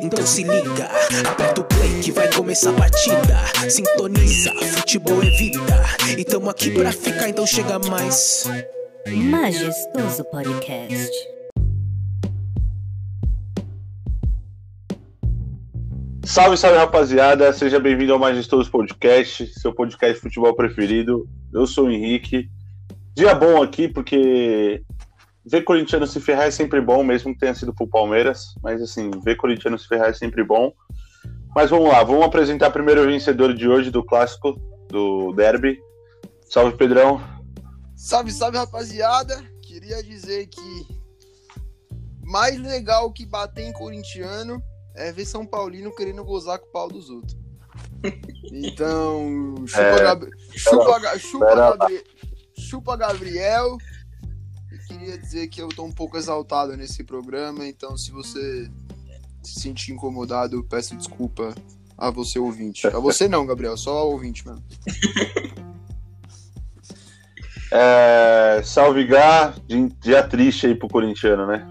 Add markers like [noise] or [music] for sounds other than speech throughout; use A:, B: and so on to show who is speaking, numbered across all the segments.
A: Então se liga, aperta o play que vai começar a partida. Sintoniza, futebol é vida. E tamo aqui pra ficar, então chega mais.
B: Majestoso Podcast.
C: Salve, salve rapaziada, seja bem-vindo ao Majestoso Podcast, seu podcast de futebol preferido. Eu sou o Henrique. Dia bom aqui, porque ver corintiano se ferrar é sempre bom, mesmo que tenha sido pro Palmeiras. Mas assim, ver corintiano se ferrar é sempre bom. Mas vamos lá, vamos apresentar primeiro o vencedor de hoje do clássico, do Derby. Salve, Pedrão.
D: Salve, salve, rapaziada. Queria dizer que mais legal que bater em corintiano é ver São Paulino querendo gozar com o pau dos outros. [laughs] Então, chupa,
C: É,
D: Gab- chupa, chupa. Gabri- chupa Gabriel. Queria dizer que eu tô um pouco exaltado nesse programa, então se você se sentir incomodado, peço desculpa a você ouvinte. A você não, Gabriel, só ao ouvinte mesmo. [laughs]
C: É, salve, Gá. Dia- triste aí pro corintiano, né?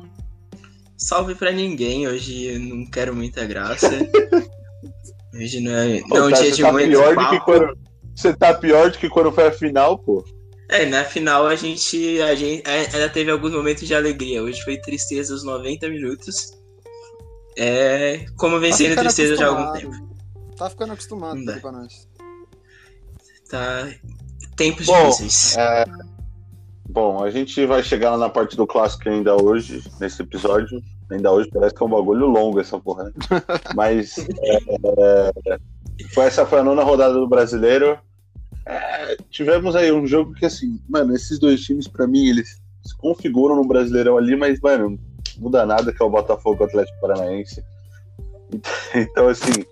E: Salve pra ninguém, hoje eu não quero muita graça. [laughs] Hoje não é, não é um
C: tá-
E: dia
C: você
E: de
C: tá
E: muito
C: pior do que
E: papo.
C: quando. Você tá pior do que quando foi a final, pô.
E: É, na final a gente, a gente ainda teve alguns momentos de alegria. Hoje foi tristeza os 90 minutos. É como vencendo
D: ficando
E: tristeza já há algum tempo.
D: Tá ficando acostumado
E: dá.
D: pra nós.
E: Tá. Tempos
C: Bom,
E: difíceis.
C: é, bom, a gente vai chegar lá na parte do clássico ainda hoje, nesse episódio. Ainda hoje parece que é um bagulho longo essa porra, né? [laughs] Mas é, é, foi essa foi a nona rodada do brasileiro. É, tivemos aí um jogo que, assim, mano, esses dois times, pra mim, eles se configuram no Brasileirão ali, mas, mano, não muda nada que é o Botafogo Atlético Paranaense. [laughs] Então, assim,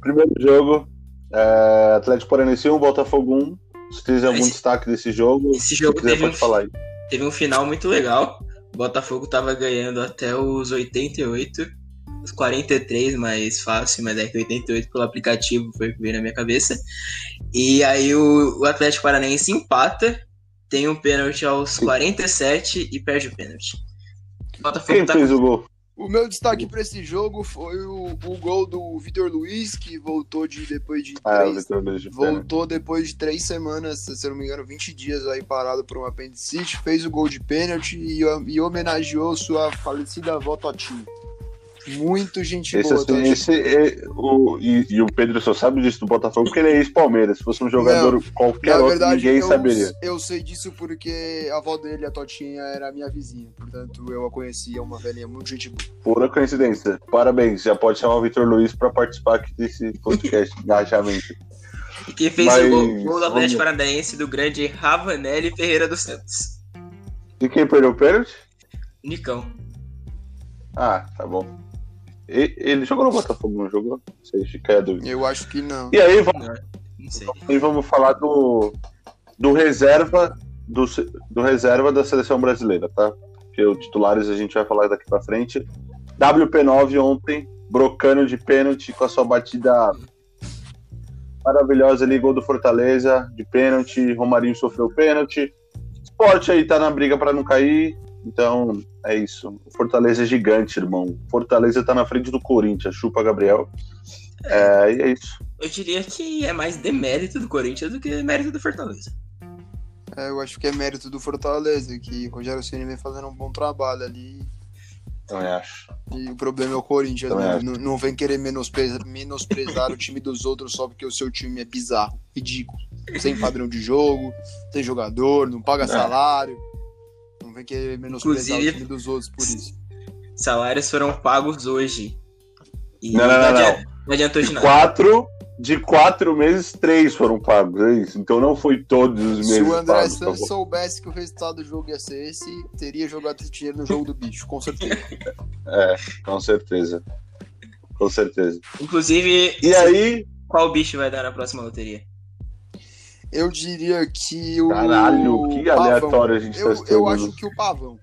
C: primeiro jogo, é, Atlético Paranaense 1, Botafogo 1. Se quiser algum
E: Esse-
C: destaque desse jogo,
E: Esse
C: se
E: jogo
C: quiser
E: teve um, teve um final muito legal. O Botafogo tava ganhando até os 88, os 43 mais fácil, mas é que 88 pelo aplicativo foi o que veio na minha cabeça. E aí o, o Atlético Paranaense empata, tem um pênalti aos
C: Sim.
E: 47 e perde o pênalti. Botafogo
C: Quem
E: tá
C: fez o gol?
D: O meu destaque pra esse jogo foi o, o gol do Vitor Luiz, que voltou de depois de
C: Ah,
D: três,
C: Luiz
D: voltou depois de três semanas, se eu não me engano, 20 dias aí parado por um apendicite, fez o gol de pênalti e, e homenageou sua falecida avó Totinho. Muito gente
C: Esse,
D: boa,
C: assim, esse é o, e, e o Pedro só sabe disso do Botafogo porque ele é ex-Palmeiras. Se fosse um jogador qualquer
D: Na
C: outro,
D: verdade,
C: ninguém
D: eu,
C: saberia.
D: eu sei disso porque a avó dele, a Totinha, era minha vizinha. Portanto, eu a conhecia, uma velhinha muito gente boa.
C: Pura coincidência. Parabéns. Já pode chamar o Vitor Luiz para participar aqui desse podcast [laughs] engajamento.
E: E quem fez
C: Mas
E: o gol, gol do Atlético Paranaense do grande Ravanelli Ferreira dos Santos.
C: E quem perdeu o pênalti?
E: Nicão.
C: Ah, tá bom. Ele jogou no Botafogo, não jogou? Não sei, fica aí a dúvida.
D: Eu acho que não.
C: E aí, vamos,
E: Não, não sei.
C: e vamos falar do, do reserva do, do reserva da seleção brasileira, tá? Porque os titulares a gente vai falar daqui pra frente. WP9 ontem, brocando de pênalti com a sua batida maravilhosa ali, gol do Fortaleza de pênalti, Romarinho sofreu pênalti. Esporte aí tá na briga pra não cair, então é isso. O Fortaleza é gigante, irmão. Fortaleza tá na frente do Corinthians, chupa Gabriel. É, e é isso.
E: Eu diria que é mais demérito do Corinthians do que mérito do Fortaleza.
D: É, eu acho que é mérito do Fortaleza, que o Rogério Ceni vem fazendo um bom trabalho ali.
C: Também acho.
D: E o problema é o Corinthians, né? Não, não vem querer menosprezar, menosprezar o time dos outros só porque o seu time é bizarro, ridículo. Sem padrão de jogo, sem jogador, não paga
C: É.
D: salário. Vem querer menosprezar
E: Inclusive-
D: o time dos outros por isso.
E: Salários foram pagos hoje. E
C: Não, não, não, não.
E: adianta- não adiantou de
C: De
E: nada.
C: quatro, de quatro meses, três foram pagos, é isso. Então não foi todos os meses
D: Se o André
C: pagos. tá
D: Santos
C: bom?
D: soubesse que o resultado do jogo ia ser esse, teria jogado esse dinheiro no jogo do bicho, com certeza. [laughs]
C: É, com certeza. Com certeza.
E: Inclusive,
C: E aí,
E: qual bicho vai dar na próxima loteria?
D: Eu diria que o.
C: caralho, que
D: Pavão.
C: aleatório a gente tá
D: Eu, eu
C: estando.
D: acho que o Pavão.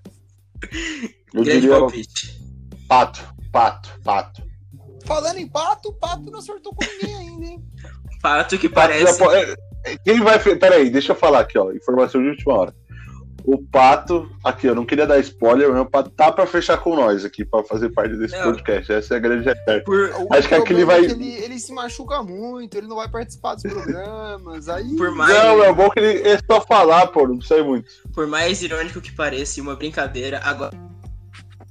C: Eu
E: Grande
C: diria
E: palpite.
C: pato, pato, pato.
D: Falando em pato, o pato não acertou com ninguém ainda, hein?
E: Fato que
C: Pato já
E: parece.
C: po- é, é, Quem vai. Peraí, deixa eu falar aqui, ó. Informação de última hora. O Pato, aqui, eu não queria dar spoiler, mas o Pato tá pra fechar com nós aqui, pra fazer parte desse
E: Não.
C: podcast. Essa é a grande realidade. Acho que aquele
D: problema
C: vai-
D: é que ele, ele se machuca muito, ele não vai participar dos programas. Aí.
E: por mais,
C: Não, é bom que ele é só falar, pô, não precisa ir muito.
E: por mais irônico que pareça e uma brincadeira, agora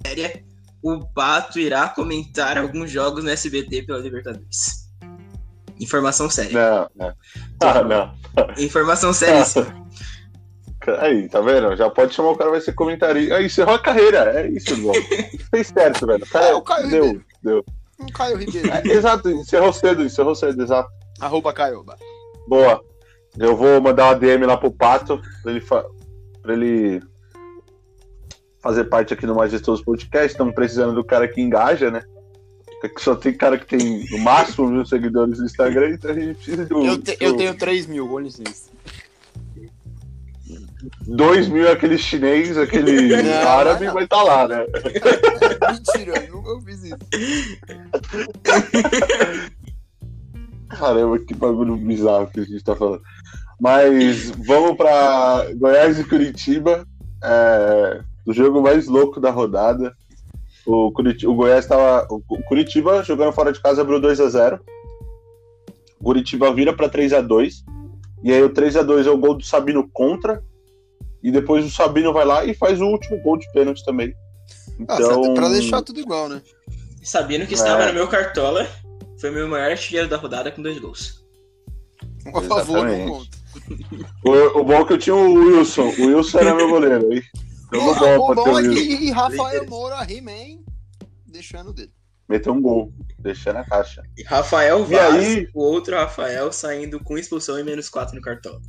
E: séria, o Pato irá comentar alguns jogos no SBT pela Libertadores. Informação séria.
C: Não, não. Ah, não.
E: Informação seríssima. [laughs]
C: Aí, tá vendo? Já pode chamar o cara, vai ser comentarista. Aí, encerrou a carreira. É isso, irmão. Fez [laughs] certo, velho. Cara,
D: É, o Caio
C: deu,
D: Ribeiro.
C: deu.
D: Um Caio Ribeiro.
C: É, exato, encerrou cedo, encerrou cedo, exato.
D: Arroba Caioba.
C: Boa. Eu vou mandar uma DM lá pro Pato pra ele, fa- pra ele fazer parte aqui do Majestoso Podcast. Estamos precisando do cara que engaja, né? Que só tem cara que tem no máximo mil seguidores no Instagram, então a gente precisa de um.
D: Eu, te- eu tenho 3 mil, com licença.
C: Dois mil aquele chinês, aquele [laughs]
D: Não,
C: árabe,
D: não.
C: vai estar lá, né? [laughs]
D: Mentira, eu nunca fiz isso.
C: Caramba, que bagulho bizarro que a gente tá falando. Mas vamos pra Goiás e Curitiba. É, o jogo mais louco da rodada. O, Curiti- o Goiás tava. O Curitiba jogando fora de casa abriu 2x0. O Curitiba vira pra 3x2. E aí o 3x2 é o gol do Sabino contra. E depois o Sabino vai lá e faz o último gol de pênalti também.
D: Ah,
C: Então,
D: pra deixar tudo igual, né?
E: Sabendo que estava
C: É.
E: no meu cartola, foi meu maior artilheiro da rodada com dois gols.
D: A favor, não conta.
C: o, o bom é que eu tinha o Wilson. O Wilson era meu goleiro. Aí. Jogo
D: O,
C: bom
D: o bom é que [laughs] Rafael Moura, He-Man, deixando dele.
C: Meteu um gol, deixando a caixa.
E: E Rafael
C: E
E: Vaz,
C: aí?
E: o outro Rafael, saindo com expulsão e menos 4 no cartola.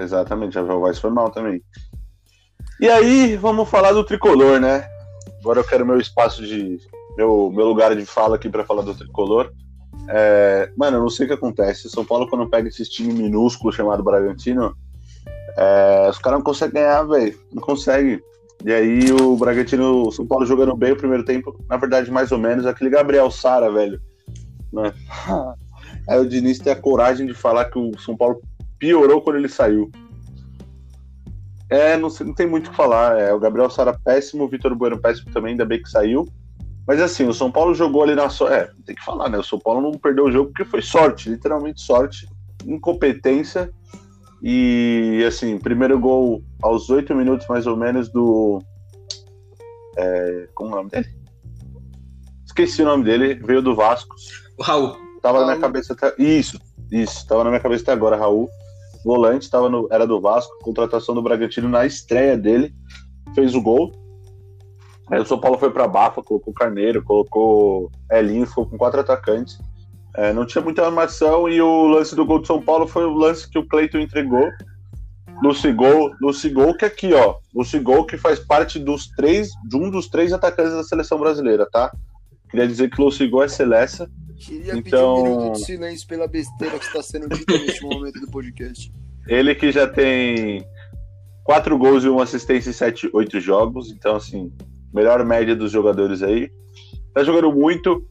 C: Exatamente, a Vaz foi mal também. E aí, vamos falar do tricolor, né? Agora eu quero meu espaço de. meu, meu lugar de fala aqui pra falar do tricolor. É, mano, eu não sei o que acontece. São Paulo, quando pega esse time minúsculo chamado Bragantino, é, os caras não conseguem ganhar, velho. Não consegue. E aí o Bragantino, o São Paulo jogando bem o primeiro tempo, na verdade, mais ou menos, aquele Gabriel Sara, velho. Né? [laughs] Aí o Diniz tem a coragem de falar que o São Paulo piorou quando ele saiu. É, não, sei- não tem muito o que falar. É, o Gabriel Sara péssimo, o Vitor Bueno péssimo também, ainda bem que saiu. Mas assim, o São Paulo jogou ali na sorte. É, tem que falar, né? O São Paulo não perdeu o jogo porque foi sorte, literalmente sorte, incompetência. E assim, primeiro gol aos oito minutos mais ou menos do. É, como é o nome dele? Esqueci o nome dele, veio do Vasco.
E: O Raul.
C: Tava na
D: Raul.
C: minha cabeça até. Isso, isso, tava na minha cabeça até agora, Raul. Volante, tava no... era do Vasco, contratação do Bragantino na estreia dele, fez o gol. Aí o São Paulo foi pra Bafa, colocou Carneiro, colocou Elinho, ficou com quatro atacantes. É, não tinha muita armação e o lance do gol do São Paulo foi o lance que o Cleiton entregou. Lucigol, Lucigol que aqui, ó. Lucigol que faz parte dos três, de um dos três atacantes da seleção brasileira, tá? Queria dizer que o Lucigol é Celeste.
D: Queria
C: Então-
D: pedir um minuto de silêncio pela besteira que está sendo dita neste momento do podcast.
C: Ele que já tem quatro gols e uma assistência em sete, oito jogos. Então, assim, melhor média dos jogadores aí. Tá jogando muito.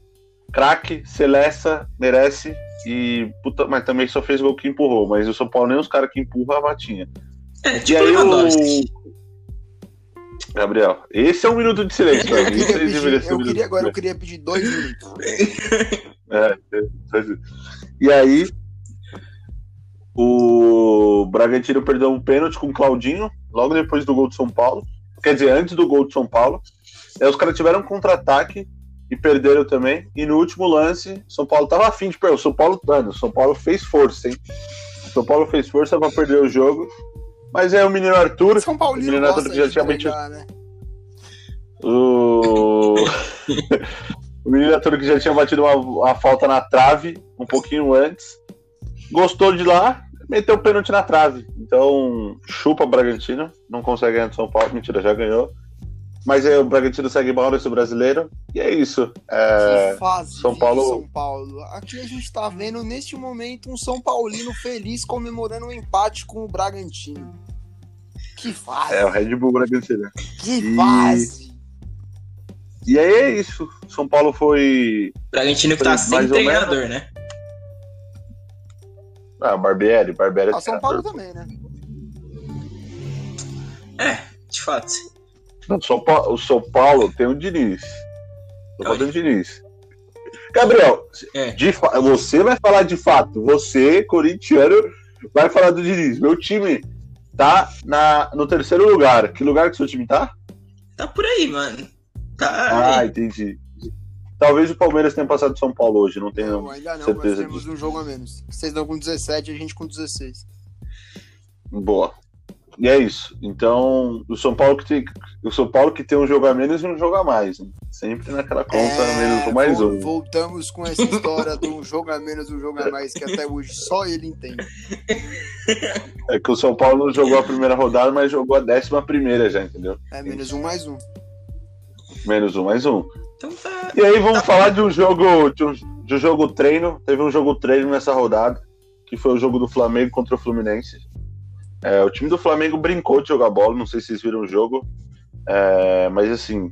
C: Craque, Celesta, merece. E, puta, mas também só fez gol que empurrou. Mas o São Paulo nem os caras que empurram a batinha.
E: É,
C: E
E: tipo
C: aí
E: Lewandowski.
C: o. Gabriel, esse é um minuto de silêncio. [laughs]
D: Eu queria,
C: aí
D: pedir, eu agora eu queria pedir dois minutos. [laughs]
C: É, é, e aí, o Bragantino perdeu um pênalti com o Claudinho, logo depois do gol do São Paulo. Quer dizer, antes do gol do São Paulo. Aí os caras tiveram um contra-ataque e perderam também. E no último lance, São Paulo tava afim de perder. O São Paulo, mano, o São Paulo fez força, hein? O São Paulo fez força pra perder o jogo. Mas é o menino Arthur,
D: São Paulino
C: Menino
D: gosta
C: Arthur que já
D: de
C: tinha
D: entregar, né?
C: O. [laughs] [laughs] o menino Arthur que já tinha batido uma, uma falta na trave um pouquinho antes. Gostou de lá, meteu o pênalti na trave. Então, chupa Bragantino. Não consegue ganhar do São Paulo. Mentira, já ganhou. Mas aí o Bragantino segue mal nesse brasileiro. E é isso. É, São Paulo-
D: São Paulo. Aqui a gente tá vendo neste momento um São Paulino feliz comemorando um empate com o Bragantino. Que fase!
C: é o Red Bull Bragantino.
D: Que fase!
C: E aí é isso. São Paulo foi.
E: Bragantino que tá sem treinador, né?
C: Ah, Barbieri. Barbieri é
D: Ah, São Paulo também, né?
E: É, de fato.
C: Não, São Paulo, o São Paulo tem o Diniz. São Paulo tem o Diniz. Gabriel,
E: É.
C: de fa- você vai falar de fato. Você, corintiano, vai falar do Diniz. Meu time tá na, no terceiro lugar. Que lugar que seu time tá?
E: Tá por aí, mano. Tá.
C: Ah, entendi. Talvez o Palmeiras tenha passado de São Paulo hoje, não tenho.
D: Não, ainda não, nós
C: certeza
D: temos
C: disso.
D: um jogo a menos. Vocês estão com 17 e a gente com 16.
C: Boa. E é isso. Então, o São Paulo que tem, o São Paulo que tem um jogo a menos e um jogo a mais. né? Sempre naquela conta, menos um mais
D: É,
C: um.
D: Voltamos com essa história de um [laughs] jogo a menos, um jogo a mais, que até hoje só ele entende.
C: É que o São Paulo não jogou a primeira rodada, mas jogou a décima primeira já, entendeu?
D: É menos um mais um.
C: Menos um, mais um.
E: Então tá.
C: E aí vamos
E: Tá
C: falar de um jogo, de um, de um jogo treino. Teve um jogo treino nessa rodada, que foi o jogo do Flamengo contra o Fluminense. É, o time do Flamengo brincou de jogar bola, não sei se vocês viram o jogo. É, mas assim,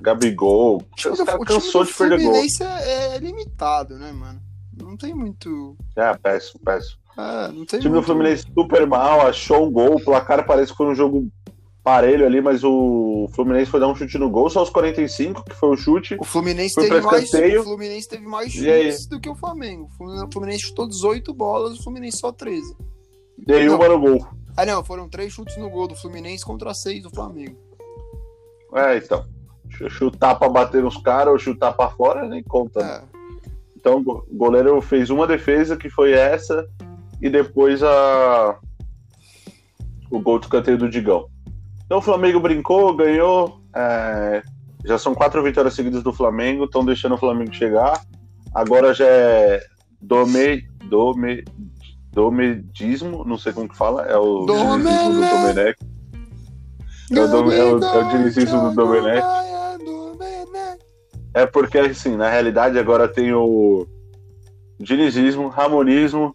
C: Gabigol,
D: O do, time
C: cansou
D: do
C: de perder gol.
D: Fluminense é, é limitado, né, mano? Não tem muito.
C: É, péssimo, péssimo.
D: Não tem
C: O time do
D: muito...
C: Fluminense super mal, achou um gol, o placar parece que foi um jogo parelho ali, mas o Fluminense foi dar um chute no gol, só aos 45, que foi o chute.
D: O Fluminense, teve mais, o Fluminense teve mais chutes do que o Flamengo. O Fluminense- chutou 18 bolas, o Fluminense só 13.
C: E aí uma no gol.
D: Ah, não, foram três chutes no gol do Fluminense contra seis do Flamengo.
C: É, então. Ch- Chutar pra bater nos caras ou chutar pra fora, nem conta. né?
D: É.
C: Então o go- o goleiro fez uma defesa, que foi essa, e depois a o gol de escanteio do Digão. Então o Flamengo brincou, ganhou. é, Já são quatro vitórias seguidas do Flamengo, estão deixando o Flamengo chegar. Agora já é dome, dome, domedismo, não sei como que fala, é o dinizismo do Domenech. É o, dom- é o, é do Domenech. É porque, assim, na realidade agora tem o dinizismo, ramonismo,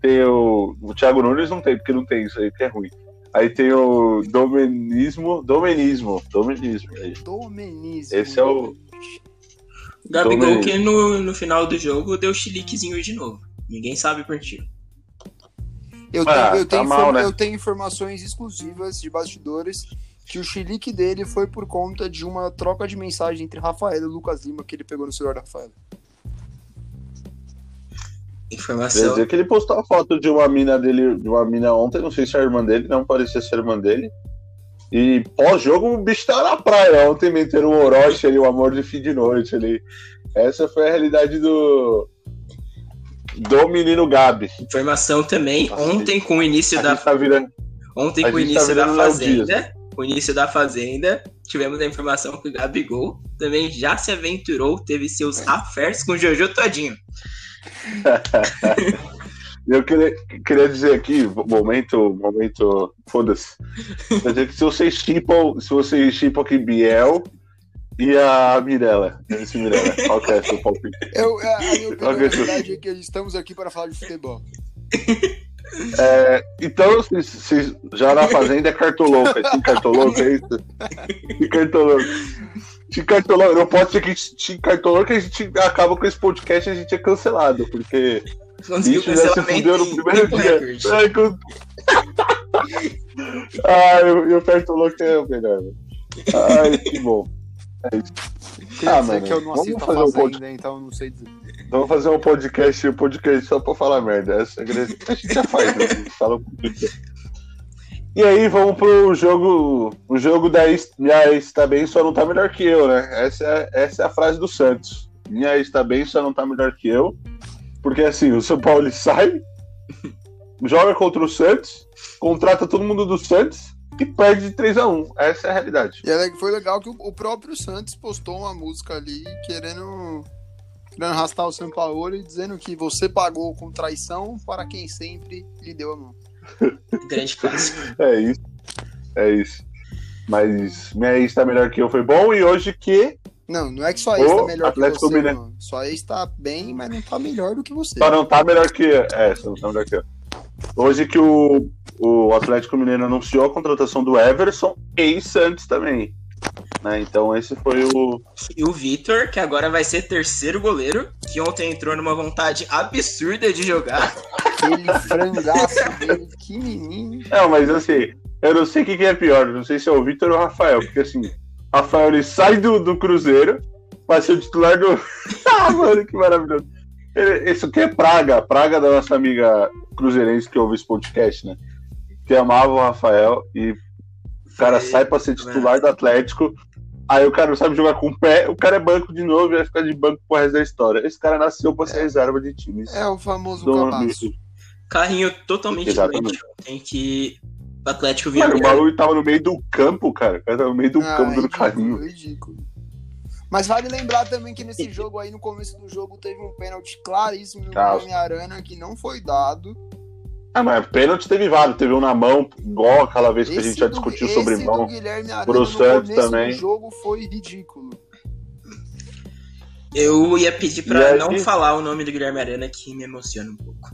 C: tem o. O Thiago Nunes não tem, porque não tem isso aí, que é ruim. Aí tem o domenismo, domenismo, domenismo. aí.
D: Domenismo.
C: Esse é o-
E: Gabigol
C: Domenico.
E: que no, no final do jogo deu chiliquezinho de novo. Ninguém sabe por quê.
D: Eu tenho,
C: Ah,
D: eu, tenho
C: tá mal, né?
D: eu tenho informações exclusivas de bastidores que o chilique dele foi por conta de uma troca de mensagem entre Rafael e Lucas Lima que ele pegou no celular da Rafael.
C: Quer
E: Informação.
C: dizer que ele postou a foto de uma mina dele, de uma mina ontem, não sei se é a irmã dele, não parecia ser a irmã dele. E pós-jogo o bicho tava na praia. Ontem meteram o Orochi ali, o amor de fim de noite ali. Essa foi a realidade do. Do menino Gabi.
E: Informação também. Ontem, com o início
C: A
E: da
C: tá virando.
E: Ontem, com o
C: tá
E: início da
C: virando Léo
E: Fazenda, com o início da Fazenda, tivemos a informação que o Gabigol também já se aventurou, teve seus affairs com o Jojo Todinho. [laughs]
C: Eu queria, queria dizer aqui, momento, momento, foda-se. Quer dizer que se vocês chipam, se vocês chipam aqui Biel e a Mirella, esse Mirella, qual que é seu palpite? [laughs]
D: Eu, a, a minha opinião,
C: Ok.
D: na verdade, é que estamos aqui para falar de futebol.
C: É, então, vocês- vocês já na fazenda é cartoloco, é Tim cartoloco, é isso? [laughs] Cartoloco. Tim cartoloco, não pode ser que Tim cartoloco que a gente acaba com esse podcast e a gente é cancelado, porque
E: Conseguiu
C: Bicho já se fudeu no primeiro dia. Ai, com- [laughs] ah, eu, eu cartoloco é o melhor. velho. Ai, que bom.
D: Queria
C: Ah,
D: dizer
C: mano,
D: que eu não
C: vamos fazer um
D: Fazenda, então eu não sei dizer.
C: Vamos fazer um podcast, um podcast só pra falar merda. Essa é a grande- a gente já faz, né? A gente fala um pouquinho. E aí, vamos pro jogo. O jogo da minha ex tá bem, só não tá melhor que eu, né? Essa é, essa é a frase do Santos. Minha ex tá bem, só não tá melhor que eu. Porque assim, o São Paulo sai, [laughs] joga contra o Santos, contrata todo mundo do Santos e perde de 3x1. Essa é a realidade.
D: E é- foi legal que o, o próprio Santos postou uma música ali querendo, querendo arrastar o São Paulo e dizendo que você pagou com traição para quem sempre lhe deu a mão. [laughs]
E: Grande clássico.
C: É isso. É isso. Mas minha ex tá melhor que eu, foi bom. E hoje que
D: Não, não é que sua ex tá melhor
C: Atlético
D: que você,
C: Mineiro.
D: mano. Sua ex tá bem, mas não tá melhor do que você.
C: só não tá melhor que. É, só não tá melhor que eu. Hoje que o, o Atlético Mineiro anunciou a contratação do Everson e Santos também. Né? Então esse foi o.
E: E o Vitor, que agora vai ser terceiro goleiro, que ontem entrou numa vontade absurda de jogar.
D: Aquele frangaço dele, que menino.
C: Não, mas assim, eu não sei o que, que é pior, não sei se é o Vitor ou o Rafael, porque assim, Rafael ele sai do, do Cruzeiro pra ser o titular do. [laughs] ah, mano, que maravilhoso. Ele- Isso aqui é praga, praga da nossa amiga cruzeirense que ouve esse podcast, né? Que amava o Rafael e o cara
E: Foi-
C: sai pra ser titular do Atlético. Aí o cara não sabe jogar com o pé, o cara é banco de novo e vai ficar de banco pro resto da história. Esse cara nasceu pra ser reserva de times.
D: É o famoso cabaço.
E: Carrinho totalmente
C: Exatamente.
E: doente. Tem que o Atlético vira
C: Mano, o bagulho tava no meio do campo, cara. O cara tava no meio do
D: Ah,
C: campo do
D: ridículo,
C: carrinho.
D: ridículo. Mas vale lembrar também que nesse jogo aí, no começo do jogo, teve um pênalti claríssimo no. Guilherme Arana que não foi dado.
C: Ah, mas pênalti teve vários. Teve um na mão, igual aquela vez que a gente já
D: do-
C: discutiu
D: esse
C: sobre
D: do
C: mão. Pro Santos também.
D: do jogo foi ridículo.
E: Eu ia pedir pra
C: aí-
E: não falar o nome do Guilherme Arana que me emociona um pouco.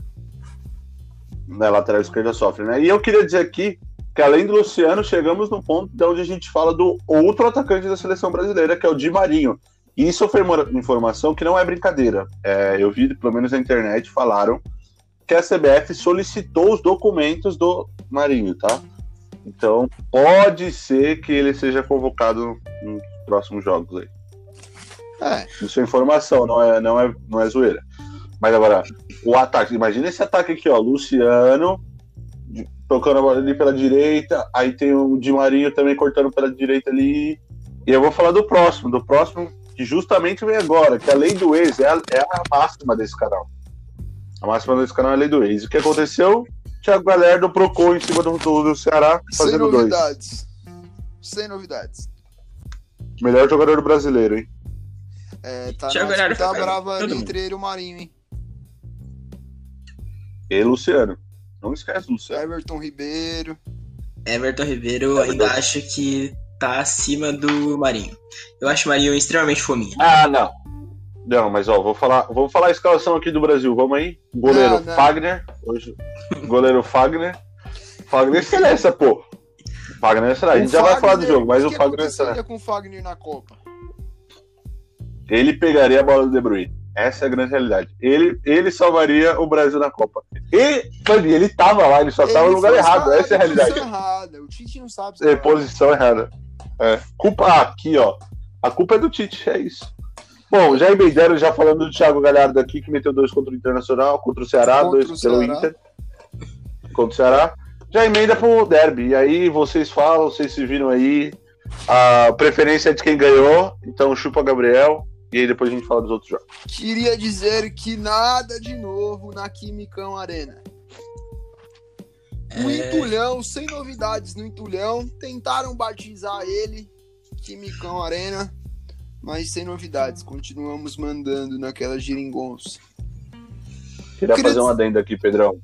C: Na lateral esquerda sofre, né? E eu queria dizer aqui que além do Luciano, chegamos no ponto de onde a gente fala do outro atacante da seleção brasileira, que é o Di Marinho. E isso foi uma informação que não é brincadeira. É, eu vi, pelo menos na internet, falaram que a CBF solicitou os documentos do Marinho, tá? Então, pode ser que ele seja convocado nos próximos jogos aí.
D: É,
C: Isso é informação, não é, não é, não é zoeira. Mas agora, o ataque, imagina esse ataque aqui, ó. Luciano tocando a bola ali pela direita, aí tem o Di Marinho também cortando pela direita ali. E eu vou falar do próximo, do próximo que justamente vem agora, que a lei do ex é a, é a máxima desse canal. A máxima desse canal é a lei do ex. O que aconteceu? Thiago Galhardo procou em cima do, do, do Ceará,
D: sem
C: fazendo dois.
D: novidades. Sem novidades.
C: Melhor jogador brasileiro, hein?
D: É, tá
E: Thiago Galhardo foi
D: brava ali entre ele e o Marinho, hein?
C: E Luciano. Não esquece do Luciano.
D: Everton Ribeiro.
E: Everton Ribeiro
C: É
E: ainda acho que tá acima do Marinho. Eu acho o Marinho extremamente fominha.
C: Ah, não. Não, mas ó, vou falar, vou falar a escalação aqui do Brasil. Vamos aí. Goleiro
D: Não, não.
C: Fagner. Hoje, goleiro Fagner. Fagner excelência, pô. Fagner excelência. A gente
D: O
C: já vai falar do
D: Fagner-
C: jogo, mas o
D: que
C: Fagner é
D: aconteceria
C: excelente.
D: com o Fagner na Copa?
C: Ele pegaria a bola do De Bruyne. Essa é a grande realidade. Ele, ele salvaria o Brasil na Copa. E, Fabinho, ele tava lá, ele só tava no
D: Ele
C: lugar errado. Essa é a realidade.
D: posição errada. O Tite não sabe.
C: É, posição errada. É. Culpa aqui, ó. A culpa é do Tite, é isso. Bom, já emendando, já falando do Thiago Galhardo aqui, que meteu dois contra o Internacional, contra o Ceará,
D: Contra
C: dois
D: o
C: pelo
D: Ceará.
C: Inter. Contra o Ceará. Já emenda pro derby. E aí vocês falam, vocês se viram aí. A preferência é de quem ganhou, então chupa Gabriel. E aí depois a gente fala dos outros jogos.
D: Queria dizer que nada de novo na Quimicão Arena. O
E: É.
D: Entulhão, sem novidades no Entulhão. Tentaram batizar ele, Quimicão Arena, mas sem novidades. Continuamos mandando naquela geringonça.
C: Queria
D: Queria
C: fazer um
D: dizer-
C: adendo aqui, Pedrão.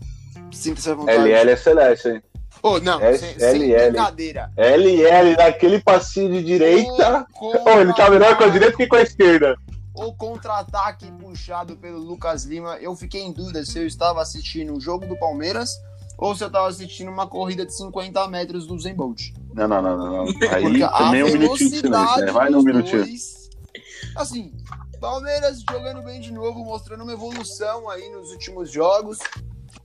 D: Sinta-se à vontade.
C: LL é Celeste, hein?
D: Oh, não,
C: S-
D: sem, sem
C: LL.
D: brincadeira.
C: LL, naquele passinho de direita.
D: O
C: Oh, ele tá melhor com a direita que com a esquerda.
D: O contra-ataque puxado pelo Lucas Lima, eu fiquei em dúvida se eu estava assistindo o jogo do Palmeiras ou se eu estava assistindo uma corrida de 50 metros do Zen Bolt.
C: Não, não, não, não. não. [laughs] Aí também um minutinho de silêncio, né? Vai num minutinho.
D: dois- Assim, Palmeiras jogando bem de novo, mostrando uma evolução aí nos últimos jogos,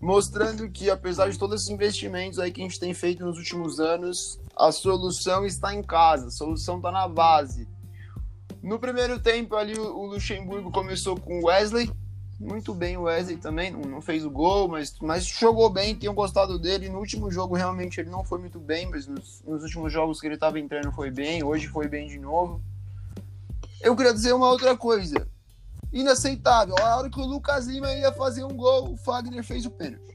D: mostrando que apesar de todos esses investimentos aí que a gente tem feito nos últimos anos, a solução está em casa, a solução está na base. No primeiro tempo ali o Luxemburgo começou com o Wesley, muito bem o Wesley também, não, não fez o gol, mas, mas jogou bem, tenho gostado dele. No último jogo realmente ele não foi muito bem, mas nos, nos últimos jogos que ele estava entrando foi bem, hoje foi bem de novo. Eu queria dizer uma outra coisa. Inaceitável. A hora que o Lucas Lima ia fazer um gol, o Fagner fez o pênalti.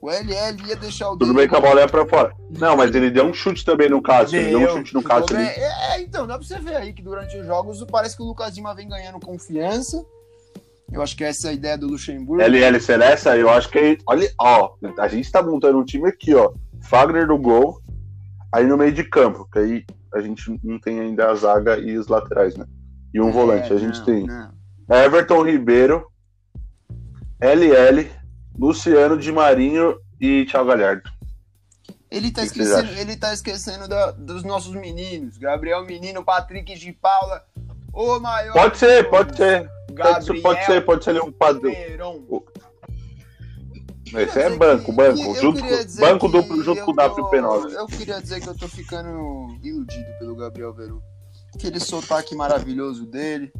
D: O LL ia deixar o
C: Tudo
D: dele.
C: bem que a bola é pra fora. Não, mas ele deu um chute também no Cássio. Ele deu um
D: Deu,
C: chute no
D: bem.
C: ali.
D: É, então, dá pra você ver aí que durante os jogos parece que o Lucas Lima vem ganhando confiança. Eu acho que essa é a ideia do Luxemburgo.
C: LL Celeste, eu acho que. Olha, ó, a gente tá montando um time aqui, ó. Fagner no gol, aí no meio de campo, que aí a gente não tem ainda a zaga e os laterais, né? E um
D: É,
C: volante. A gente
D: não,
C: tem
D: não.
C: Everton Ribeiro, LL, Luciano Di Marinho e Thiago Galhardo.
D: Ele tá esquecendo, ele tá esquecendo da- dos nossos meninos. Gabriel Menino, Patrick de Paula, o maior.
C: Pode
D: de
C: ser, pode ser. Pode ser,
D: Gabriel
C: pode ser, pode ser ali um padrão. Esse é banco,
D: que-
C: banco.
D: que
C: junto banco
D: que
C: duplo junto com o
D: tô-
C: WP9.
D: Eu queria dizer que eu tô ficando iludido pelo Gabriel Veru. Aquele sotaque maravilhoso dele,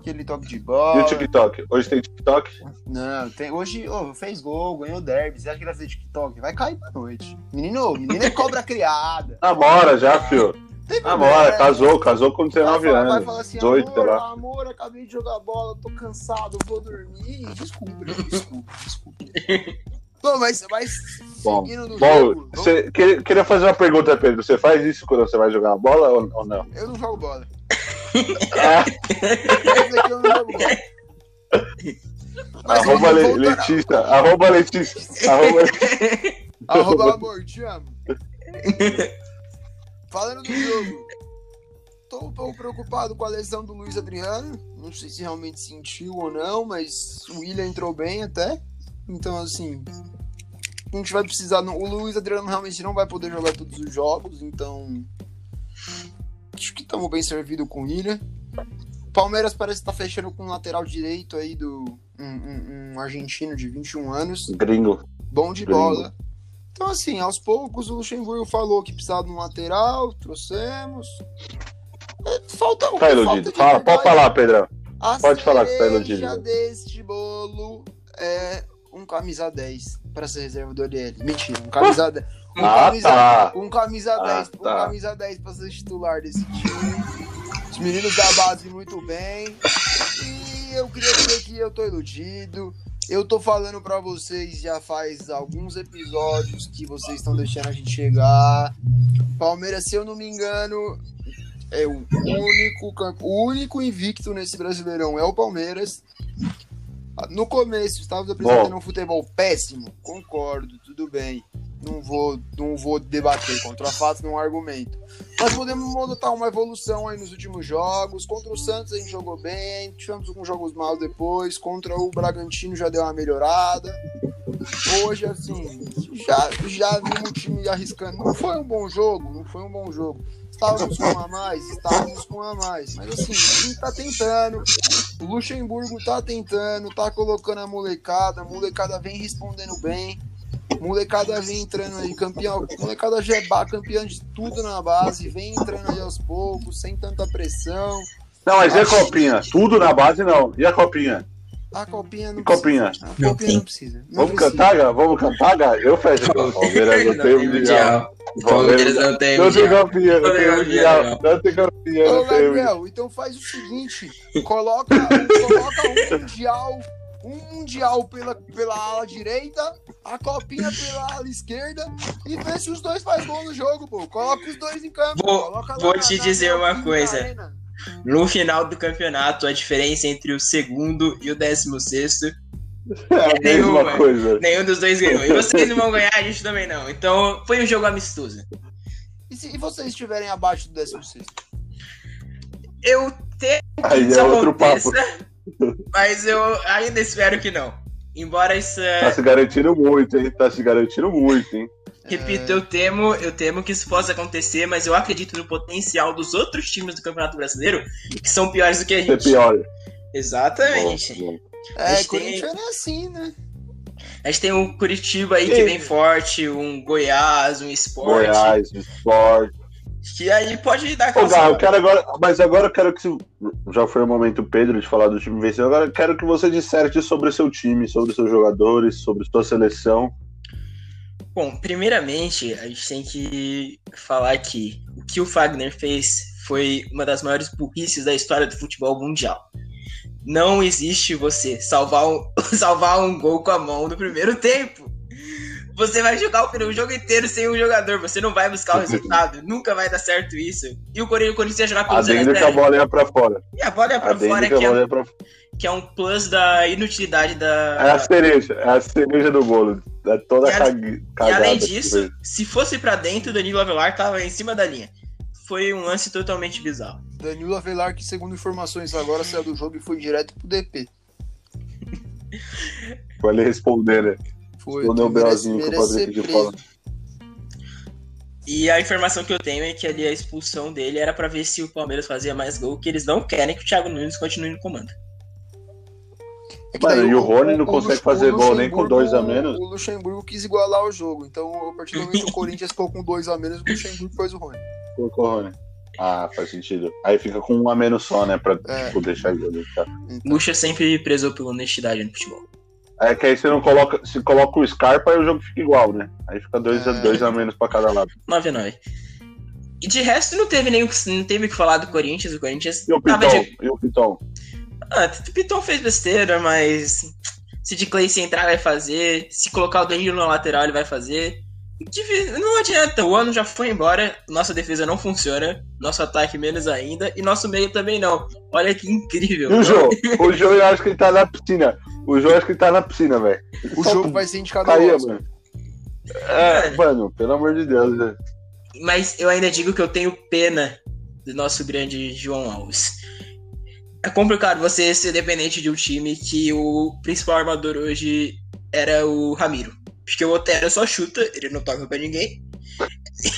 D: aquele toque de
C: E o
D: bola.
C: TikTok? Hoje tem TikTok?
D: Não, tem, hoje ô, fez gol, ganhou derby. Você acha que ele vai fazer TikTok? Vai cair pra noite. Menino, menino é cobra [laughs] criada.
C: Namora já, fio. Namora, casou, casou com 19
D: vai, falar- vai
C: anos.
D: falar assim,
C: 18, sei
D: amor,
C: lá.
D: amor, acabei de jogar bola, tô cansado, vou dormir. Desculpa, desculpa, desculpa. [laughs] Bom, mas, mas
C: Bom, Bom,
D: jogo,
C: você, que- queria fazer uma pergunta, Pedro. Você faz isso quando você vai jogar bola ou, ou não?
D: eu não jogo bola.
C: Ah,
D: eu não jogo bola. Mas
C: arroba Le- Letícia. Arroba Letícia. Arroba... [laughs]
D: Arroba amor, te amo. Falando do jogo, tô um pouco preocupado com a lesão do Luiz Adriano. Não sei se realmente sentiu ou não, mas o William entrou bem até. Então, assim, a gente vai precisar. O Luiz Adriano realmente não vai poder jogar todos os jogos, então. Acho que estamos bem servidos com o. Palmeiras parece estar fechando com o lateral direito aí do. Um, um- um argentino de 21 anos
C: Gringo.
D: bom de
C: Gringo.
D: bola. Então, assim, aos poucos o Luxemburgo falou que precisava de um lateral, trouxemos. É, Falta que
C: Tá iludido. Fala, pode falar, Pedrão.
D: A
C: pode falar que tá iludido.
D: deste bolo é um camisa 10 para ser reserva do LL. Mentira, um camisa [laughs] 10. Um
C: Ah,
D: camisa,
C: tá.
D: um camisa
C: Ah,
D: 10, um
C: tá.
D: camisa 10 para ser titular desse time. Os meninos da base muito bem. E eu queria dizer que eu tô iludido. Eu tô falando pra vocês já faz alguns episódios que vocês estão deixando a gente chegar. Palmeiras, se eu não me engano, é o único o único invicto nesse Brasileirão é o Palmeiras. No começo, estávamos apresentando
C: Bom.
D: um futebol péssimo. Concordo, tudo bem. Não vou, não vou debater contra fatos, não argumento. Mas podemos notar uma evolução aí nos últimos jogos. Contra o Santos a gente jogou bem, tivemos alguns jogos maus depois. Contra o Bragantino já deu uma melhorada. Hoje, assim, já, já vimos o time arriscando. Não foi um bom jogo, não foi um bom jogo. Estávamos com um a mais, estávamos com um a mais. Mas assim, o time tá tentando. O Luxemburgo tá tentando, tá colocando a molecada. A molecada vem respondendo bem. Molecada vem entrando aí, campeão. Molecada já é ba- campeã de tudo na base, vem entrando aí aos poucos, sem tanta pressão.
C: Não, mas e a copinha? Tudo na base, não. E a copinha?
D: A copinha não
C: copinha?
D: precisa. A copinha não precisa. Não
C: Vamos
D: precisa.
C: cantar, Gá? Vamos cantar, Gá? Eu fecho. Palmeiras não tem mundial.
E: O Palmeiras não tem
C: Não tem
E: mundial.
C: campeã, não tem mundial. Não tem campeã,
D: Ô. Gabriel, então faz o seguinte: coloca, coloca um mundial, um mundial pela, pela ala direita, a copinha pela ala esquerda e vê se os dois fazem gol no jogo, pô. Coloca os dois em campo.
E: Vou- vou te dizer uma coisa. No final do campeonato, a diferença entre o segundo e o décimo sexto,
C: É a [laughs] mesma
E: Nenhuma.
C: coisa.
E: nenhum dos dois ganhou. E vocês não vão ganhar, a gente também não. Então, foi um jogo amistoso.
D: E se e vocês estiverem abaixo do 16?
E: Eu temo que
C: Aí é outro papo.
E: mas eu ainda espero que não. Embora isso, é,
C: Tá se garantindo muito, hein? Tá se garantindo muito, hein?
E: repito, eu temo, eu temo que isso possa acontecer, mas eu acredito no potencial dos outros times do Campeonato Brasileiro que são piores do que a
C: Ser
E: gente.
C: pior.
E: Exatamente.
C: Bom, bom.
D: É,
E: tem-
D: Corinthians é assim, né?
E: A gente tem um Curitiba aí que
C: Sim.
E: vem forte, um Goiás, um Sport.
C: Goiás, Sport.
E: Que aí pode dar
C: Ô,
E: aquela
C: Gá, eu quero agora. Mas agora eu quero que. Já foi o momento, Pedro, de falar do time vencedor. Agora eu quero que você disserte sobre o seu time, sobre os seus jogadores, sobre sua seleção.
E: Bom, primeiramente, a gente tem que falar que o que o Fagner fez foi uma das maiores burrices da história do futebol mundial. Não existe você salvar um, [laughs] salvar um gol com a mão no primeiro tempo. Você vai jogar o o jogo inteiro sem um jogador, você não vai buscar o resultado. Nunca vai dar certo isso. E o Corinthians, ia jogar pelo 0
C: Adendo que a bola ia pra fora.
E: E a bola é pra
C: Adendo
E: fora,
C: que
E: que
C: bola
E: é,
C: ia pra fora.
E: que é um plus da inutilidade da,
C: É a cereja, é a cereja do bolo. É toda
E: E a-
C: cag-
E: E
C: cagada.
E: além disso, se fosse pra dentro, o Danilo Avelar tava em cima da linha. Foi um lance totalmente bizarro.
D: Danilo Avelar, que segundo informações agora, saiu do jogo e foi direto pro DP.
C: Pra ele responder, né?
D: Foi.
C: Respondeu o Brasil que o Patrick de fala.
E: E a informação que eu tenho é que ali a expulsão dele era pra ver se o Palmeiras fazia mais gol, que eles não querem que o Thiago Nunes continue no comando.
D: É que
C: Mano, e o Rony não consegue fazer gol nem com dois a menos?
D: O Luxemburgo quis igualar o jogo. Então, a partir do momento que o [laughs] Corinthians ficou com dois a menos, o Luxemburgo faz o Rony.
C: Colocou o Rony. Ah, faz sentido. Aí fica com um a menos só, né? Pra
D: É.
C: tipo, deixar ele ali. Tá?
D: Então,
E: Lucha sempre prezou pela honestidade no futebol.
C: É que aí você não coloca. Se coloca o Scarpa, aí o jogo fica igual, né? Aí fica dois, a,
D: É.
C: dois a menos pra cada lado.
E: 9 a 9. E de resto não teve nem não teve o que falar do Corinthians. O Corinthians
C: E o
E: tava
C: Piton?
E: de.
C: E o Piton?
E: Ah, o Piton fez besteira, mas se de Clay se entrar, vai fazer. Se colocar o Danilo na lateral, ele vai fazer. Não adianta, o ano já foi embora, nossa defesa não funciona, nosso ataque menos ainda, e nosso meio também não. Olha que incrível.
C: E o Jô? [laughs] O Jô eu acho que ele tá na piscina. O Jô eu acho que ele tá na piscina, velho.
D: o jogo vai ser indicado
C: Caía,
D: ao Oscar.
C: mano. É, mano, pelo amor de Deus. né?
E: Mas eu ainda digo que eu tenho pena do nosso grande João Alves. É complicado você ser dependente de um time que o principal armador hoje era o Ramiro. Porque o Otero só chuta, ele não toca pra ninguém.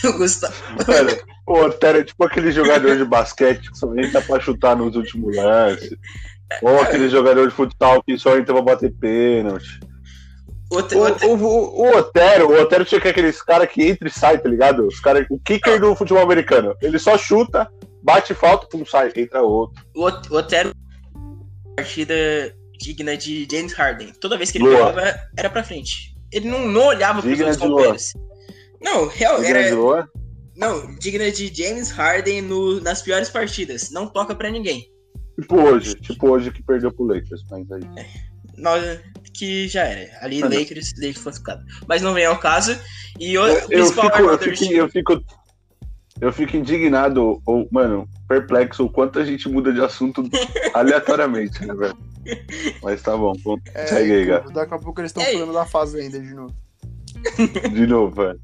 E: E o Gustavo.
C: Mano, o Otero é tipo aquele jogador de basquete que só entra pra chutar nos últimos lances. Ou aquele jogador de futsal que só entra pra bater pênalti.
E: O,
C: O,
E: o
C: o, Otero, o Otero tinha que aqueles caras que entra e sai, tá ligado? Os cara, o kicker do futebol americano. Ele só chuta, bate falta, pum, sai, entra outro.
E: o Ot- o Otero. Partida digna de James Harden. Toda vez que ele pegava, era pra frente. Ele não, não olhava pros
C: Digna
E: outros
C: de
E: companheiros. Não, real,
C: O
E: era.
C: grande Lua.
E: Não, digna de James Harden no- nas piores partidas. Não toca pra ninguém.
C: Tipo hoje, tipo hoje que perdeu pro Lakers, mas aí.
E: Nós, que já era. Ali
C: Ah, não.
E: Lakers, Lakers classificado. Mas não vem ao caso. E o
C: Eu,
E: principal
C: fico, eu, fico, eu fico. Eu fico indignado, ou, mano, perplexo o quanto a gente muda de assunto [laughs] aleatoriamente, né, velho? Mas tá bom,
D: É,
C: segue aí, cara.
D: Daqui a pouco eles estão
E: Ei.
D: falando da Fazenda de novo.
C: De novo, velho.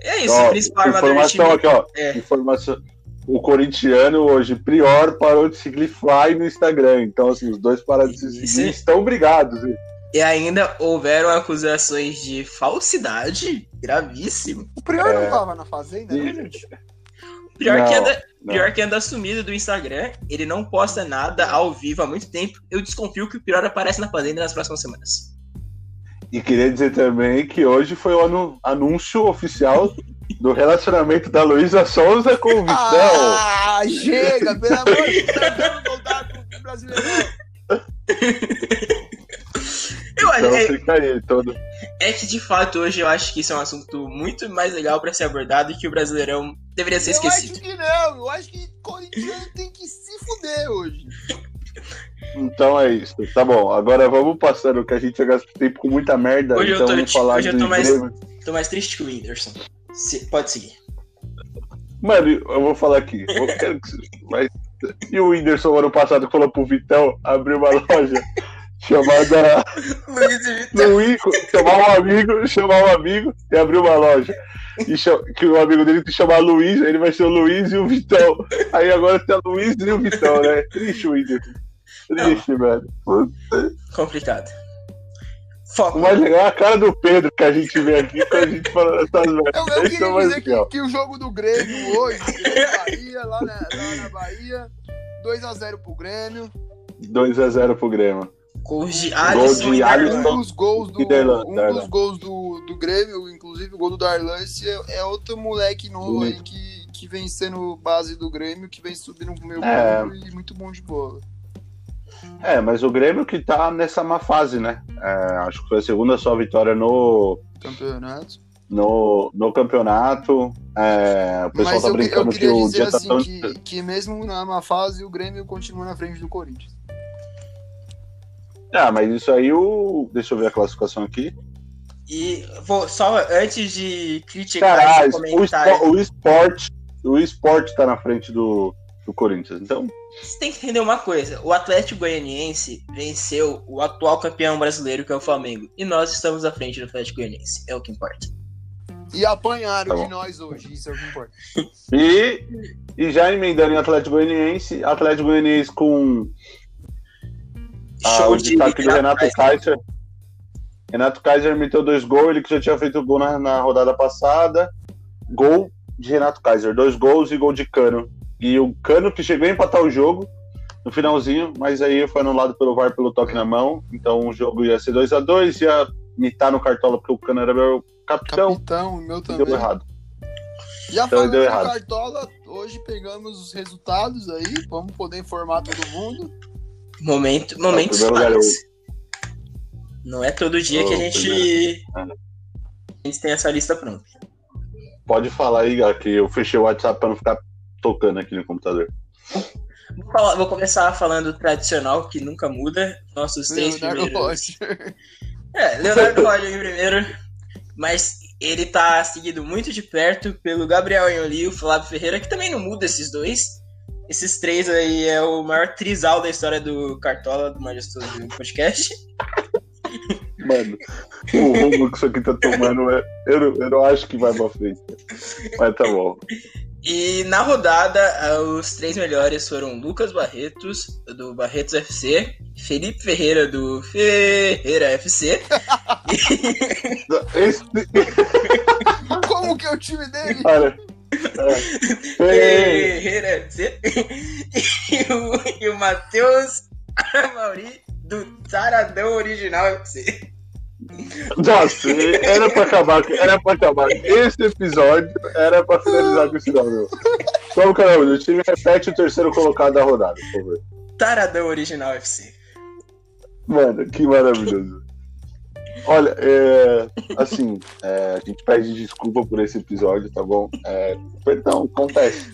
E: É isso,
C: Ó,
E: o principal
C: informação aqui, ó.
E: É.
C: Informação. O corintiano hoje, Prior, parou de seguir Fly no Instagram. Então, assim, os dois pararam de se seguir
E: é-
C: estão brigados.
E: E ainda houveram acusações de falsidade gravíssimo.
D: O Prior
C: É.
D: não tava na Fazenda,
C: E-
D: gente?
E: Pior,
C: Não,
E: que anda,
C: não.
E: pior que anda sumido do Instagram, ele não posta nada ao vivo há muito tempo. Eu desconfio que o Pior aparece na Fazenda nas próximas semanas.
C: E queria dizer também que hoje foi o anu- anúncio oficial do relacionamento da Luísa Souza com o Vitão.
D: Ah, chega, pelo amor de Deus, vamos voltar pro Brasileirão.
E: Eu acho
C: então
E: é,
C: fica aí, todo.
E: É que de fato hoje eu acho que isso é um assunto muito mais legal pra ser abordado e que o Brasileirão deveria ser
D: Eu
E: esquecido.
D: acho que não, eu acho que corintiano tem que se fuder hoje.
C: Então é isso. Tá bom, agora vamos passando, que a gente já gastou tempo com muita merda.
E: Hoje eu
C: então
E: tô-
C: vamos falar
E: hoje eu tô mais-. Tô mais triste que o Whindersson. Se- pode seguir.
C: Mano, eu vou falar aqui. Eu quero que você- mas- E o Whindersson, ano passado, falou pro Vitão abrir uma loja chamada
E: Luiz Vitor.
C: no Ico, chamar um amigo, chamar um amigo e abrir uma loja. E cha- que o amigo dele se chamar Luiz, ele vai ser o Luiz e o Vitão. Aí agora tem o Luiz e o Vitão, né? Triste o. Triste, velho. Puta.
E: Complicado. Foco.
C: O mais legal é a cara do Pedro que a gente vê aqui quando a gente fala essas merdas.
D: Eu, eu
C: é
D: queria
C: mais
D: dizer que, que o jogo do Grêmio hoje, Grêmio Bahia, lá na, lá na Bahia, 2x0 pro Grêmio.
C: 2x0 pro Grêmio.
E: Gols de
C: Gol
E: Alisson
C: de
E: e
C: Alisson.
D: Um dos gols do, um dos gols do, do Grêmio, inclusive o gol do Darlan, esse é, é outro moleque novo aí que, que vem sendo base do Grêmio, que vem subindo pro meu
C: É.
D: e muito bom de bola.
C: É, mas o Grêmio que tá nessa má fase, né? É, acho que foi a segunda sua vitória no,
D: Campeonato.
C: no, no campeonato. É, o pessoal
D: Mas
C: tá
D: eu, que- eu
C: brincando que o dia tá
D: assim
C: tão.
D: que, que mesmo na má fase o Grêmio continua na frente do Corinthians.
C: Ah, mas isso aí o. Deixa eu ver a classificação aqui.
E: E vou só antes de criticar
C: Caralho,
E: comentário,
C: o esporte. O esporte tá na frente do, do Corinthians. Então,
E: você tem que entender uma coisa. O Atlético Goianiense venceu o atual campeão brasileiro, que é o Flamengo. E nós estamos à frente do Atlético Goianiense. É o que importa.
D: E apanharam
C: Tá
D: de nós hoje, isso é o que importa.
C: E, e já emendando em Atlético Goianiense, Atlético Goianiense com ah,
E: Show
C: o
E: de
C: destaque do Renato
E: Kaiser.
C: Kaiser. Renato Kaiser meteu dois gols, ele que já tinha feito gol na, na rodada passada. Gol de Renato Kaiser, dois gols e gol de Cano. E o Cano que chegou a empatar o jogo, no finalzinho, mas aí foi anulado pelo VAR pelo toque na mão. Então o jogo ia ser 2 a 2 ia mitar no cartola porque o Cano era meu capitão.
D: Capitão, o meu
C: e
D: também.
C: deu errado.
D: Já
C: Então,
D: falando
C: deu
D: do
C: errado.
D: Cartola, hoje pegamos os resultados aí, vamos poder informar todo mundo.
E: Momento, momentos
C: primeiro lugar,
E: pares. Não é todo dia que a gente,
C: primeiro.
E: a gente tem essa lista pronta.
C: Pode falar aí, Gá, que eu fechei o WhatsApp pra não ficar tocando aqui no computador.
E: Vou, falar- vou começar falando o tradicional, que nunca muda. Nossos três
D: Leonardo
E: primeiros.
D: Rocha.
E: É, Leonardo Roger em primeiro, mas ele tá seguido muito de perto pelo Gabriel Anholi e o Flávio Ferreira, que também não muda esses dois. Esses três aí é o maior trisal da história do Cartola, do Majestoso Podcast.
C: Mano, o rumo que isso aqui tá tomando, é, eu, não, eu não acho que vai pra frente. Mas tá bom.
E: E na rodada, ah, os três melhores foram Lucas Barretos, do Barretos FC, Felipe Ferreira, do Ferreira FC, [laughs]
C: Esse,
D: Como que é o time dele?
C: cara. É,
E: Ferreira FC, [laughs] e o, e o Matheus Amauri, do Taradão Original FC.
C: nossa, era pra acabar. Era pra acabar. Esse episódio era pra finalizar com esse nome. Como que é o nome? O time repete o terceiro colocado da rodada, por favor.
E: Taradão Original FC.
C: Mano, que maravilhoso. Olha, é, assim, é, a gente pede desculpa por esse episódio, tá bom? É, perdão, acontece.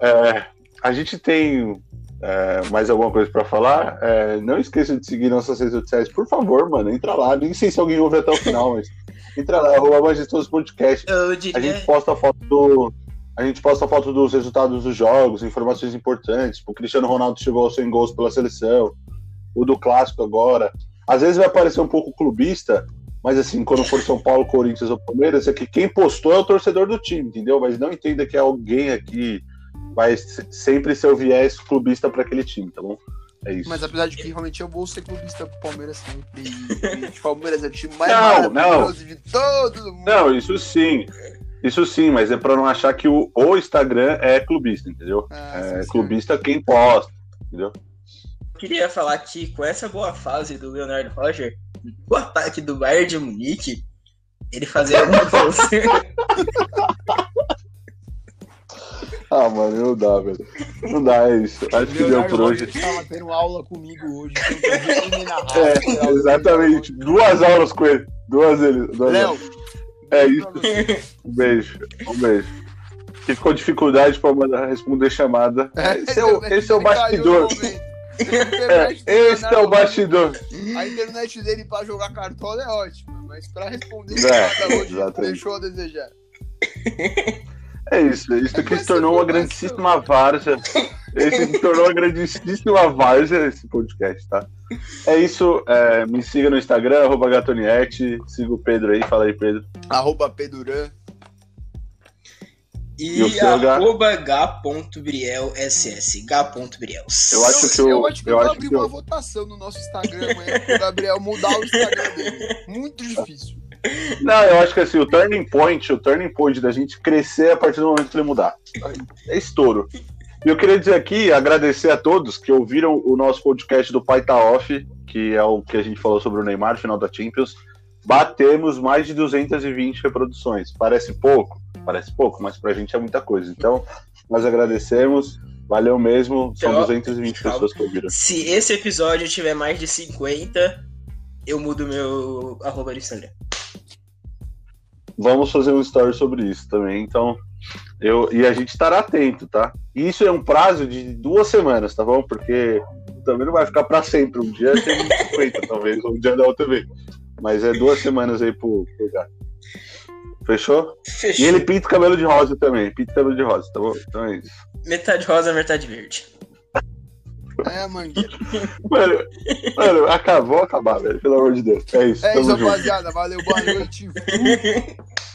C: É, a gente tem é, mais alguma coisa pra falar? É, não esqueça de seguir nossas redes sociais, por favor, mano. Entra lá. Nem sei se alguém ouve até o final, mas entra lá, arroba Majestoso Podcast. A gente posta a foto do. A gente posta foto dos resultados dos jogos, informações importantes. O Cristiano Ronaldo chegou aos 100 gols pela seleção. O do clássico agora. Às vezes vai parecer um pouco clubista, mas assim, quando for São Paulo, Corinthians ou Palmeiras, é que quem postou é o torcedor do time, entendeu? Mas não entenda que alguém aqui vai se- sempre ser o viés clubista para aquele time, tá bom? É isso.
D: Mas apesar de que realmente eu vou ser clubista pro Palmeiras sempre. E Palmeiras é o time mais
C: Não,
D: maravilhoso de todo mundo.
C: Não, isso sim. Isso sim, mas é para não achar que o, o Instagram é clubista, entendeu?
D: Ah,
C: É
D: sim, sim.
C: clubista quem posta, entendeu?
E: Queria falar que com essa boa fase do Leonardo Roger, o ataque do Bayern de Munique, ele fazia alguma [laughs] coisa.
C: Ah, mano, não dá, velho. Não dá, é isso. Acho que deu
D: Leonardo
C: por hoje.
D: Roger estava tendo aula comigo hoje. então [laughs]
C: É, exatamente. Duas aulas com ele. Duas ele. Duas
D: Léo,
C: aulas. É isso. Um beijo. Um beijo. Que ficou dificuldade pra mandar responder chamada. [laughs] Esse é o, esse é o bastidor. [laughs] É, esse é o bastidor.
D: A internet dele pra jogar cartola é ótima, mas pra responder
C: É,
D: hoje deixou a desejar.
C: É isso. Isso
D: É
C: que se tornou uma grandíssima várzea. Esse se tornou uma grandíssima várzea esse podcast, tá? É isso. é, me siga no Instagram, arroba Gatoniette. Siga o Pedro aí. Fala aí, Pedro.
D: Arroba Peduran.
C: E o
E: E arroba g.brielss. G.briels.
C: Eu acho que o-
D: eu acho que eu,
C: eu
D: vou
C: acho
D: abrir
C: que
D: uma
C: eu-
D: votação no nosso Instagram amanhã pro Gabriel mudar o Instagram dele. Muito difícil.
C: Não, eu acho que assim, o turning point, o turning point da gente crescer é a partir do momento que ele mudar. É estouro. E eu queria dizer aqui, agradecer a todos que ouviram o nosso podcast do Pai Tá Off, que é o que a gente falou sobre o Neymar, final da Champions. Batemos mais de 220 reproduções. Parece pouco? Parece pouco, mas pra gente é muita coisa. Então, nós agradecemos. Valeu mesmo. São
E: Então,
C: 220
E: calma.
C: pessoas que ouviram.
E: Se esse episódio tiver mais de 50, eu mudo meu arroba do Instagram.
C: Vamos fazer um story sobre isso também. Então, eu e a gente estará atento, tá? E isso é um prazo de duas semanas, tá bom? Porque também não vai ficar para sempre. Um dia tem 50, [laughs] talvez, ou um dia da outra vez. Mas é duas semanas aí pro, pro gato. Fechou?
E: Fechou.
C: E ele pinta o cabelo de rosa também. Pinta o cabelo de rosa, tá bom? Então é isso.
E: Metade rosa, metade verde.
D: É, mangueira.
C: Mano, mano acabou acabar, velho. Pelo amor de Deus. É isso.
D: É isso, rapaziada. Valeu, boa noite. [laughs]